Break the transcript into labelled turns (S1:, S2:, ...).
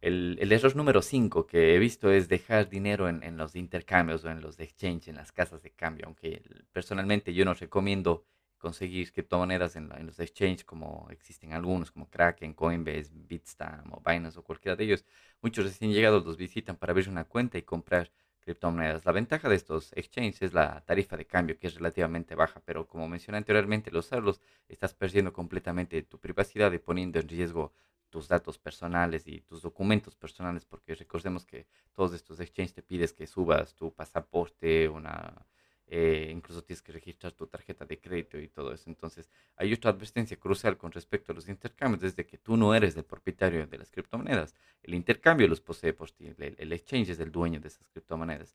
S1: El, error número 5 que he visto es dejar dinero en, los intercambios o en los exchange, en las casas de cambio, aunque personalmente yo no recomiendo conseguir criptomonedas en, en los exchange como existen algunos, como Kraken, Coinbase, Bitstamp o Binance o cualquiera de ellos. Muchos recién llegados los visitan para abrir una cuenta y comprar criptomonedas. La ventaja de estos exchanges es la tarifa de cambio, que es relativamente baja, pero como mencioné anteriormente, al usarlos estás perdiendo completamente tu privacidad y poniendo en riesgo tus datos personales y tus documentos personales, porque recordemos que todos estos exchanges te pides que subas tu pasaporte, una, eh, incluso tienes que registrar tu tarjeta de crédito y todo eso. Entonces, hay otra advertencia crucial con respecto a los intercambios, desde que tú no eres el propietario de las criptomonedas. El intercambio los posee por ti, el, el exchange es el dueño de esas criptomonedas.